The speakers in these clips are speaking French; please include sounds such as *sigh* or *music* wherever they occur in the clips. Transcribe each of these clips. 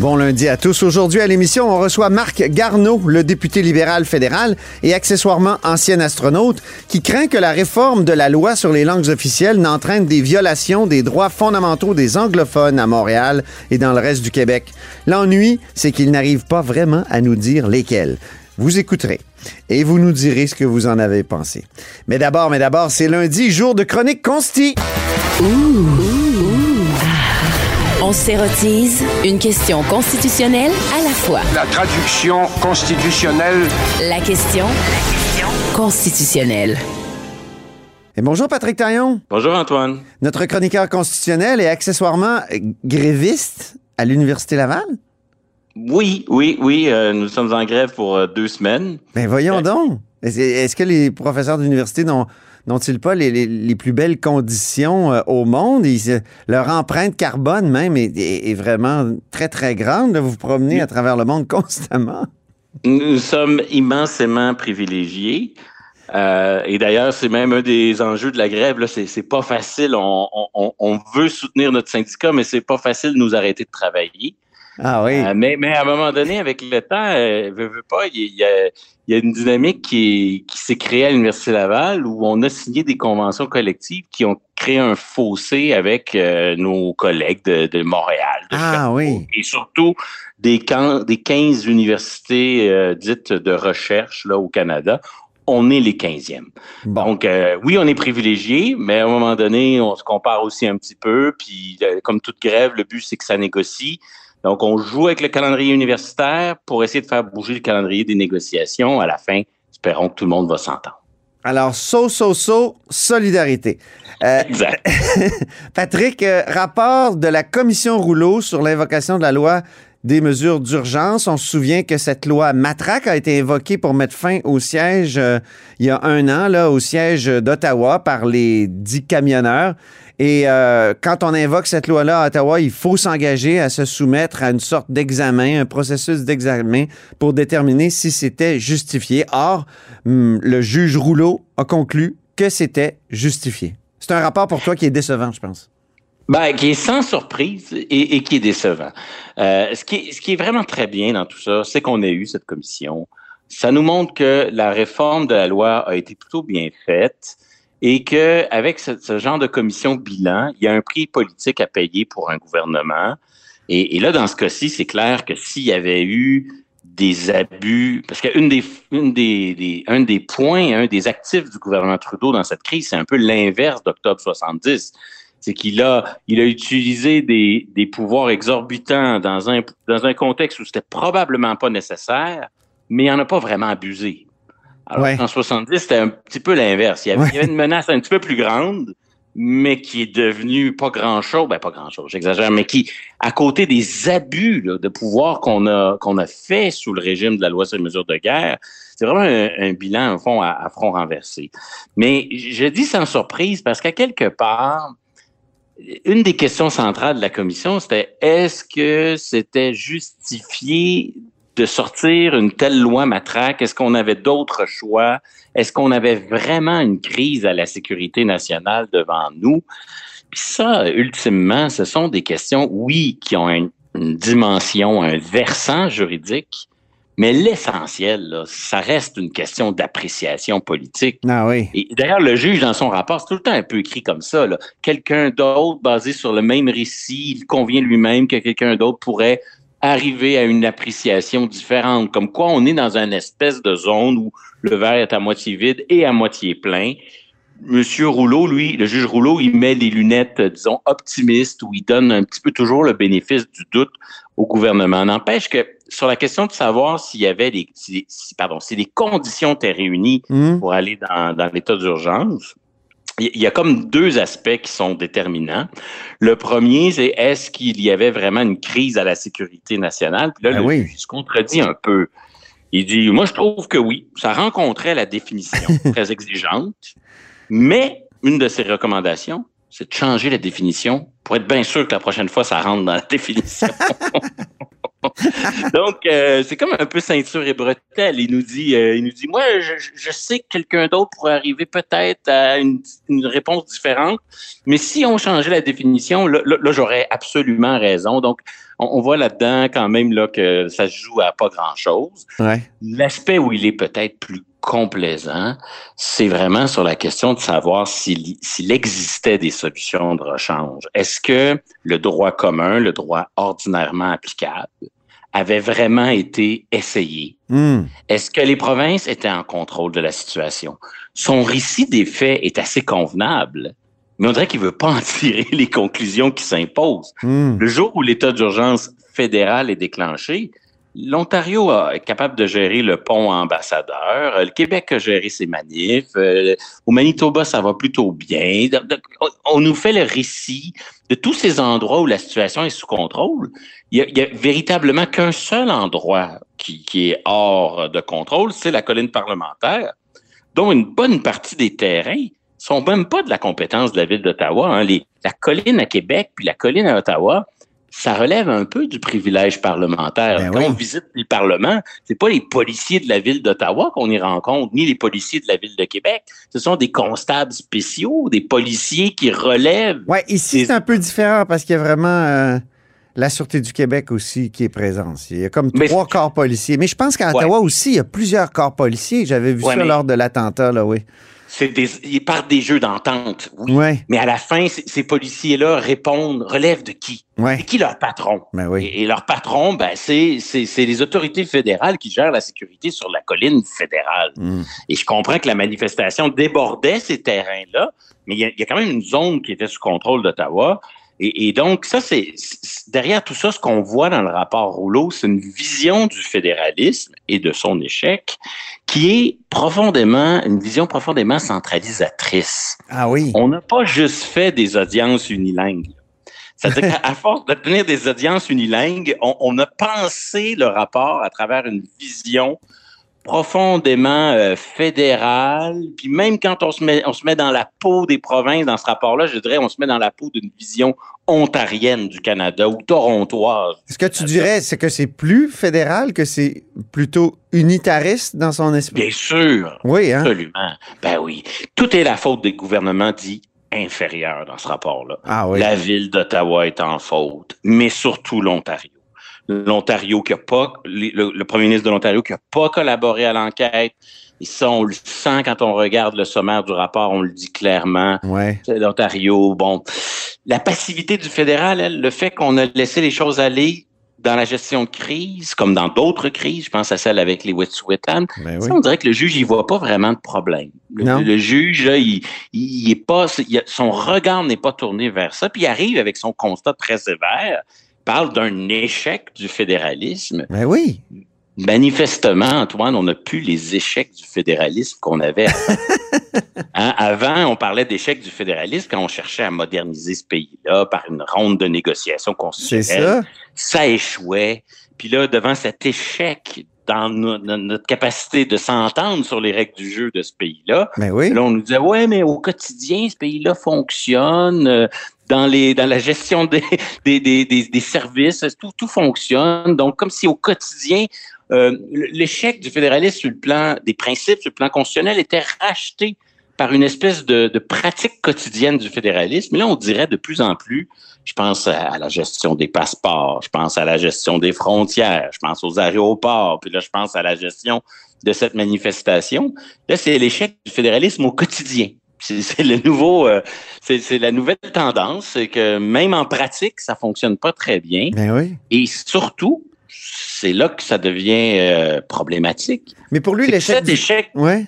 Bon lundi à tous. Aujourd'hui à l'émission, on reçoit Marc Garneau, le député libéral fédéral et accessoirement ancien astronaute, qui craint que la réforme de la loi sur les langues officielles n'entraîne des violations des droits fondamentaux des anglophones à Montréal et dans le reste du Québec. L'ennui, c'est qu'il n'arrive pas vraiment à nous dire lesquels. Vous écouterez et vous nous direz ce que vous en avez pensé. Mais d'abord, mais d'abord, c'est lundi, jour de chronique consti. On s'érotise une question constitutionnelle à la fois. La traduction constitutionnelle. La question constitutionnelle. Et bonjour Patrick Taillon, Bonjour Antoine. notre chroniqueur constitutionnel et accessoirement euh, gréviste à l'Université Laval? Oui, oui, oui, euh, nous sommes en grève pour euh, deux semaines. Ben voyons donc. Est-ce est-ce que les professeurs d'université n'ont n'ont-ils pas les, plus belles conditions euh, au monde? Ils- leur empreinte carbone même est, vraiment très, très grande. Vous vous promenez à travers le monde *laughs* constamment. Nous sommes immensément privilégiés. Euh, et d'ailleurs, c'est même un des enjeux de la grève. Là, c'est, c'est pas facile. On, on- on veut soutenir notre syndicat, mais c'est pas facile de nous arrêter de travailler. Ah oui. Euh, mais, mais à un moment donné, avec le temps, euh, pas, il y, a- il y a, il y a une dynamique qui, est- qui s'est créée à l'Université Laval où on a signé des conventions collectives qui ont créé un fossé avec euh, nos collègues de, de Montréal. de Ah oui. Et surtout des, des 15 universités dites de recherche là, au Canada. On est les 15e. Bon. Donc, euh, oui, on est privilégié, mais à un moment donné, on se compare aussi un petit peu. Puis, euh, comme toute grève, le but, c'est que ça négocie. Donc, on joue avec le calendrier universitaire pour essayer de faire bouger le calendrier des négociations. À la fin, espérons que tout le monde va s'entendre. Alors, so, so, so, solidarité. Euh, Exact. *laughs* Patrick, euh, rapport de la commission Rouleau sur l'invocation de la loi des mesures d'urgence. On se souvient que cette loi matraque a été invoquée pour mettre fin au siège euh, il y a un an, là, au siège d'Ottawa par les dix camionneurs. Et euh, quand on invoque cette loi-là à Ottawa, il faut s'engager à se soumettre à une sorte d'examen, un processus d'examen pour déterminer si c'était justifié. Or, hum, le juge Rouleau a conclu que c'était justifié. C'est un rapport pour toi qui est décevant, je pense. Ben, qui est sans surprise et, qui est décevant. Euh, ce, qui est, ce qui est vraiment très bien dans tout ça, c'est qu'on a eu cette commission. Ça nous montre que la réforme de la loi a été plutôt bien faite et que avec ce, ce genre de commission bilan, il y a un prix politique à payer pour un gouvernement. Et, là, dans ce cas-ci, c'est clair que s'il y avait eu des abus, parce qu'une des, une des, un des points, un des actifs du gouvernement Trudeau dans cette crise, c'est un peu l'inverse d'octobre 70 c'est qu'il a, il a utilisé des, des pouvoirs exorbitants dans un, dans un contexte où c'était probablement pas nécessaire, mais il n'en a pas vraiment abusé. Alors, Ouais. en 70, c'était un petit peu l'inverse. Il, y avait- Ouais. il y avait une menace un petit peu plus grande, mais qui est devenue pas grand-chose, ben pas grand-chose, j'exagère, mais qui, à côté des abus là, de pouvoir qu'on a, qu'on a fait sous le régime de la loi sur les mesures de guerre, c'est vraiment un, un bilan, au fond, à, à front renversé. Mais je dis sans surprise parce qu'à quelque part, une des questions centrales de la commission, c'était est-ce que c'était justifié de sortir une telle loi matraque? Est-ce qu'on avait d'autres choix? Est-ce qu'on avait vraiment une crise à la sécurité nationale devant nous? Puis ça, ultimement, ce sont des questions, oui, qui ont une, une dimension, un versant juridique, mais l'essentiel, ça reste une question d'appréciation politique. Ah oui. Et d'ailleurs, le juge, dans son rapport, c'est tout le temps un peu écrit comme ça. Quelqu'un d'autre, basé sur le même récit, il convient lui-même que quelqu'un d'autre pourrait arriver à une appréciation différente. Comme quoi, on est dans une espèce de zone où le verre est à moitié vide et à moitié plein. Monsieur Rouleau, lui, le juge Rouleau, il met les lunettes, euh, disons, optimistes, où il donne un petit peu toujours le bénéfice du doute au gouvernement. N'empêche que sur la question de savoir s'il y avait des, si, pardon, si les conditions étaient réunies Hum. pour aller dans, dans l'état d'urgence, il y a comme deux aspects qui sont déterminants. Le premier, c'est est-ce qu'il y avait vraiment une crise à la sécurité nationale? Puis là, Ben le oui. juge se contredit un peu. Il dit, moi, je trouve que oui, ça rencontrait la définition *laughs* très exigeante, mais une de ses recommandations, c'est de changer la définition pour être bien sûr que la prochaine fois, ça rentre dans la définition. *laughs* *laughs* Donc, euh, c'est comme un peu ceinture et bretelle. Il nous dit, euh, il nous dit, moi, je, je sais que quelqu'un d'autre pourrait arriver peut-être à une, une, réponse différente, mais si on changeait la définition, là, là, là j'aurais absolument raison. Donc, on, on voit là-dedans quand même là que ça se joue à pas grand-chose. Ouais. L'aspect où il est peut-être plus complaisant, c'est vraiment sur la question de savoir s'il existait des solutions de rechange. Est-ce que le droit commun, le droit ordinairement applicable, avait vraiment été essayé? Hmm. Est-ce que les provinces étaient en contrôle de la situation? Son récit des faits est assez convenable, mais on dirait qu'il veut pas en tirer les conclusions qui s'imposent. Hmm. Le jour où l'état d'urgence fédéral est déclenché, L'Ontario est capable de gérer le pont ambassadeur. Le Québec a géré ses manifs. Euh, Au Manitoba, ça va plutôt bien. On nous fait le récit de tous ces endroits où la situation est sous contrôle. Il y a, véritablement qu'un seul endroit qui, est hors de contrôle, c'est la colline parlementaire, dont une bonne partie des terrains sont même pas de la compétence de la ville d'Ottawa. Hein. La colline à Québec puis la colline à Ottawa, ça relève un peu du privilège parlementaire. Ben Quand oui. on visite les parlements, c'est pas les policiers de la ville d'Ottawa qu'on y rencontre, ni les policiers de la ville de Québec. Ce sont des constables spéciaux, des policiers qui relèvent. Ouais, ici, C'est- c'est un peu différent parce qu'il y a vraiment euh, la Sûreté du Québec aussi qui est présente. Il y a comme Mais trois corps policiers. Mais je pense qu'à Ouais. Ottawa aussi, il y a plusieurs corps policiers. J'avais vu Ouais, ça mais- lors de l'attentat, là, oui. C'est des, ils partent des jeux d'entente, oui. Ouais, Mais à la fin, ces policiers-là répondent, relèvent de qui? ouais. C'est qui leur patron? Ben oui. Et, et leur patron, ben, c'est, c'est, c'est les autorités fédérales qui gèrent la sécurité sur la colline fédérale. Hmm. Et je comprends que la manifestation débordait ces terrains-là, mais il y, a- il y a quand même une zone qui était sous contrôle d'Ottawa. Et, et donc, ça, c'est derrière tout ça, ce qu'on voit dans le rapport Rouleau, c'est une vision du fédéralisme et de son échec qui est profondément, une vision profondément centralisatrice. Ah oui. On n'a pas juste fait des audiences unilingues. C'est-à-dire *laughs* qu'à à force de tenir des audiences unilingues, on, on a pensé le rapport à travers une vision profondément euh, fédérale. Puis même quand on se met, on se met dans la peau des provinces dans ce rapport-là, je dirais, on se met dans la peau d'une vision ontarienne du Canada ou torontoise. Ce que tu dirais, c'est que c'est plus fédéral, que c'est plutôt unitariste dans son esprit? Bien sûr, Oui, hein? absolument. Ben oui, tout est la faute des gouvernements dits inférieurs dans ce rapport-là. Ah oui. La ville d'Ottawa est en faute, mais surtout l'Ontario. L'Ontario qui a pas, le, le premier ministre de l'Ontario qui a pas collaboré à l'enquête. Et ça, on le sent quand on regarde le sommaire du rapport, on le dit clairement. Ouais. C'est L'Ontario, bon. La passivité du fédéral, elle, le fait qu'on a laissé les choses aller dans la gestion de crise, comme dans d'autres crises, je pense à celle avec les Wet'suwet'en, oui. ça, on dirait que le juge, il voit pas vraiment de problème. Le, le juge, là, il, il est pas, il son regard n'est pas tourné vers ça, puis il arrive avec son constat très sévère, parle d'un échec du fédéralisme. Ben oui. Manifestement, Antoine, on n'a plus les échecs du fédéralisme qu'on avait avant. *laughs* Hein, avant, on parlait d'échecs du fédéralisme quand on cherchait à moderniser ce pays-là par une ronde de négociations C'est constitutionnelles ça. ça échouait. Puis là, devant cet échec dans no- no- notre capacité de s'entendre sur les règles du jeu de ce pays-là, Ben oui. là, on nous disait, ouais, mais au quotidien, ce pays-là fonctionne. euh, dans, les, dans la gestion des, *laughs* des, des, des, des services, tout, tout fonctionne. Donc, comme si au quotidien, euh, l'échec du fédéralisme sur le plan des principes, sur le plan constitutionnel, était racheté par une espèce de, de pratique quotidienne du fédéralisme. Mais là, on dirait de plus en plus, je pense à, la gestion des passeports, je pense à la gestion des frontières, je pense aux aéroports, puis là, je pense à la gestion de cette manifestation. Là, c'est l'échec du fédéralisme au quotidien. C'est le nouveau, euh, c'est la nouvelle tendance, c'est que même en pratique, ça fonctionne pas très bien. Ben oui. Et surtout, c'est là que ça devient euh, problématique. Mais pour lui, l'échec. cet du- Ouais.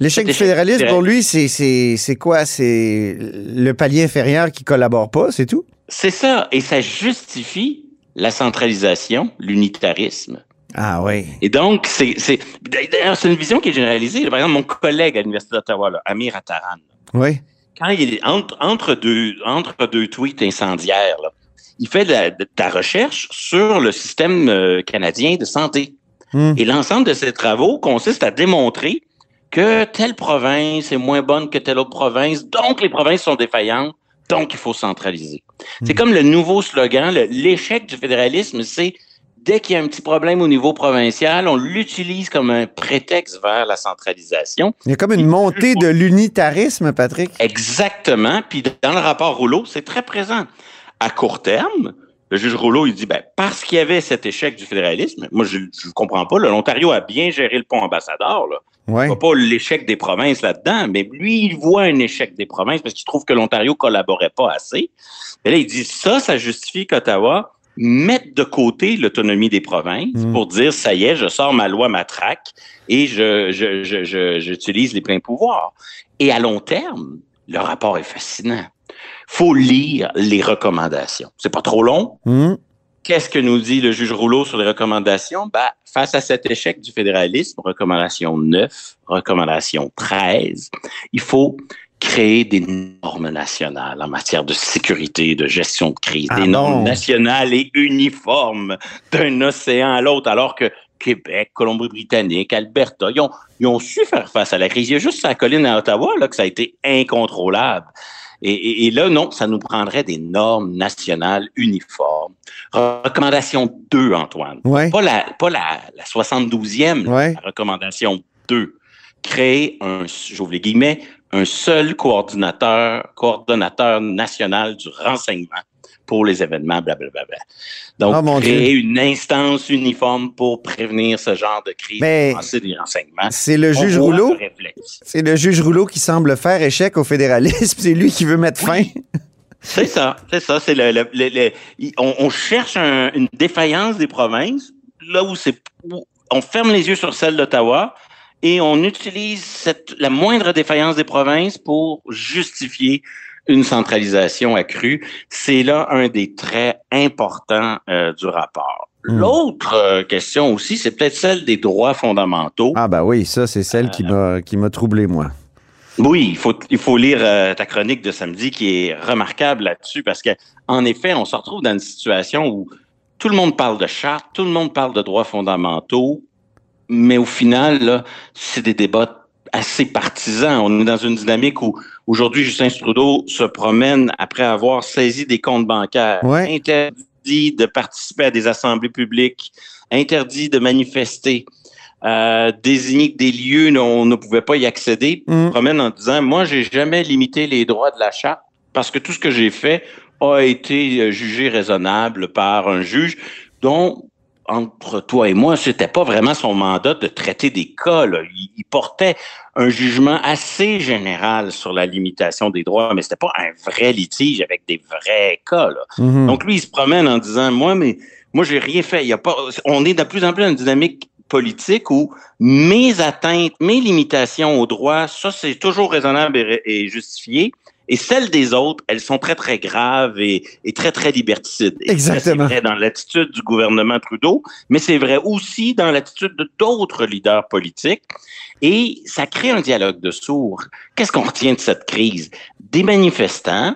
L'échec du fédéralisme, fédéral- pour lui, c'est- quoi? C'est le palier inférieur qui collabore pas, c'est tout? C'est ça, et ça justifie la centralisation, l'unitarisme. Ah oui. Et donc, c'est c'est- d'ailleurs c'est une vision qui est généralisée. Par exemple, mon collègue à l'université d'Ottawa, là, Amir Attaran, Oui. quand il est entre, entre deux entre deux tweets incendiaires, là, il fait de la, de la recherche sur le système euh, canadien de santé. Hmm. Et l'ensemble de ces travaux consiste à démontrer que telle province est moins bonne que telle autre province, donc les provinces sont défaillantes, donc il faut centraliser. C'est comme le nouveau slogan, l'échec du fédéralisme, c'est dès qu'il y a un petit problème au niveau provincial, on l'utilise comme un prétexte vers la centralisation. Il y a comme une montée de l'unitarisme, Patrick. Exactement. Puis dans le rapport Rouleau, c'est très présent. À court terme, le juge Rouleau, il dit, ben, parce qu'il y avait cet échec du fédéralisme, moi, je ne comprends pas. L'Ontario a bien géré le pont ambassadeur. Là. Ouais. Voit pas l'échec des provinces là-dedans, mais lui, il voit un échec des provinces parce qu'il trouve que l'Ontario collaborait pas assez. Et là, il dit, ça, ça justifie qu'Ottawa mette de côté l'autonomie des provinces Mm. pour dire, ça y est, je sors ma loi matraque et je, je, je, je- j'utilise les pleins pouvoirs. Et à long terme, le rapport est fascinant. Faut lire les recommandations. C'est pas trop long. Hum. Qu'est-ce que nous dit le juge Rouleau sur les recommandations? Ben, face à cet échec du fédéralisme, recommandation 9, recommandation 13, il faut créer des normes nationales en matière de sécurité, de gestion de crise, Ah des normes nationales et uniformes d'un océan à l'autre, alors que Québec, Colombie-Britannique, Alberta, ils ont, ils ont su faire face à la crise. Il y a juste la colline à Ottawa là, que ça a été incontrôlable. Et, et- et là, non, ça nous prendrait des normes nationales uniformes. Recommandation 2, Antoine. Ouais. Pas la, pas la, la 72e, Ouais. la recommandation 2. Créer un, j'ouvre les guillemets, un seul coordinateur, coordonnateur national du renseignement pour les événements, blablabla. Donc, Ah, mon créer une instance uniforme pour prévenir ce genre de crise Mais- des renseignements. C'est le juge Rouleau. C'est le juge Rouleau qui semble faire échec au fédéralisme. *laughs* C'est lui qui veut mettre fin. C'est ça, c'est ça. C'est le, le- le- le- il- on, on cherche un- une défaillance des provinces, là où c'est, on ferme les yeux sur celle d'Ottawa et on utilise cette, la moindre défaillance des provinces pour justifier une centralisation accrue. C'est là un des traits importants euh, du rapport. Hmm. L'autre euh, question aussi, c'est peut-être celle des droits fondamentaux. Ah, ben oui, ça, c'est celle qui m'a qui m'a troublé, moi. Oui, il faut, il faut lire euh, ta chronique de samedi qui est remarquable là-dessus parce que, en effet, on se retrouve dans une situation où tout le monde parle de charte, tout le monde parle de droits fondamentaux, mais au final, là, c'est des débats assez partisans. On est dans une dynamique où aujourd'hui, Justin Trudeau se promène après avoir saisi des comptes bancaires, Ouais. interdit de participer à des assemblées publiques, interdit de manifester, euh, désigné des lieux, là, on ne pouvait pas y accéder Mm. promène en disant moi j'ai jamais limité les droits de la charte parce que tout ce que j'ai fait a été jugé raisonnable par un juge dont entre toi et moi, c'était pas vraiment son mandat de traiter des cas. là. Il, il portait un jugement assez général sur la limitation des droits, mais c'était pas un vrai litige avec des vrais cas. là. Mhm. Donc lui, il se promène en disant moi, mais moi j'ai rien fait. Il y a pas. On est de plus en plus dans une dynamique politique où mes atteintes, mes limitations aux droits, ça c'est toujours raisonnable et justifié. Et celles des autres, elles sont très très graves et, et très très liberticides. Et Exactement. C'est vrai dans l'attitude du gouvernement Trudeau, mais c'est vrai aussi dans l'attitude de d'autres leaders politiques. Et ça crée un dialogue de sourds. Qu'est-ce qu'on retient de cette crise? Des manifestants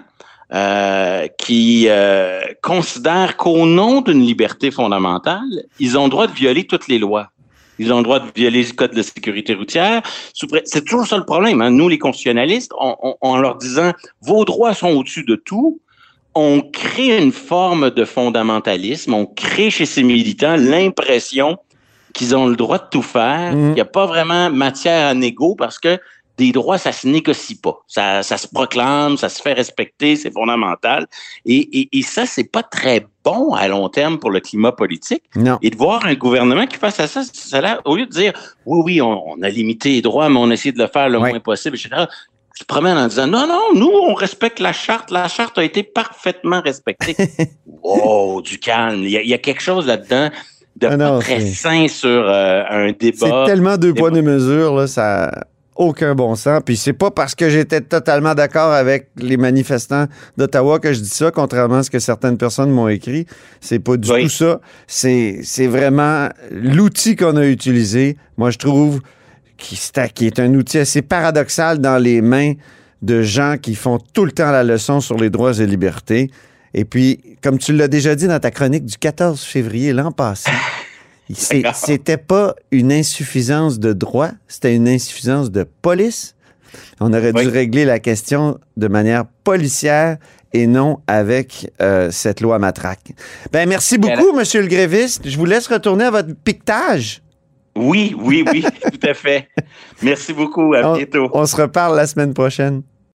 euh, qui euh, considèrent qu'au nom d'une liberté fondamentale, ils ont le droit de violer toutes les lois. Ils ont le droit de violer le code de sécurité routière. C'est toujours ça le problème. Hein. Nous, les constitutionnalistes, on- on- en leur disant vos droits sont au-dessus de tout, on crée une forme de fondamentalisme. On crée chez ces militants l'impression qu'ils ont le droit de tout faire. Mhm. Il n'y a pas vraiment matière à négo parce que des droits, ça se négocie pas. Ça, ça se proclame, ça se fait respecter, c'est fondamental. Et, et, et ça, c'est pas très bon à long terme pour le climat politique. Non. Et de voir un gouvernement qui fasse à ça, ça a l'air- au lieu de dire oui, oui, on, on a limité les droits, mais on a essayé de le faire le moins possible, etc. Se promène en disant non, non, nous, on respecte la charte. La charte a été parfaitement respectée. *laughs* wow, du calme. Il y a, il y a quelque chose là-dedans de Ah pas non, très c'est- sain sur euh, un C'est débat. tellement deux poids, débat. deux mesures, là, ça aucun bon sens. Puis c'est pas parce que j'étais totalement d'accord avec les manifestants d'Ottawa que je dis ça, contrairement à ce que certaines personnes m'ont écrit. C'est pas du Oui. tout ça. C'est c'est vraiment l'outil qu'on a utilisé. Moi, je trouve qui, c'est- qui est un outil assez paradoxal dans les mains de gens qui font tout le temps la leçon sur les droits et libertés. Et puis, comme tu l'as déjà dit dans ta chronique du 14 février l'an passé. *laughs* c'était pas une insuffisance de droit, c'était une insuffisance de police. On aurait dû régler la question de manière policière et non avec euh, cette loi matraque. Ben merci beaucoup, Monsieur le gréviste. Je vous laisse retourner à votre piquetage. Oui, oui, oui, *laughs* tout à fait. Merci beaucoup. À On- bientôt. on se reparle la semaine prochaine.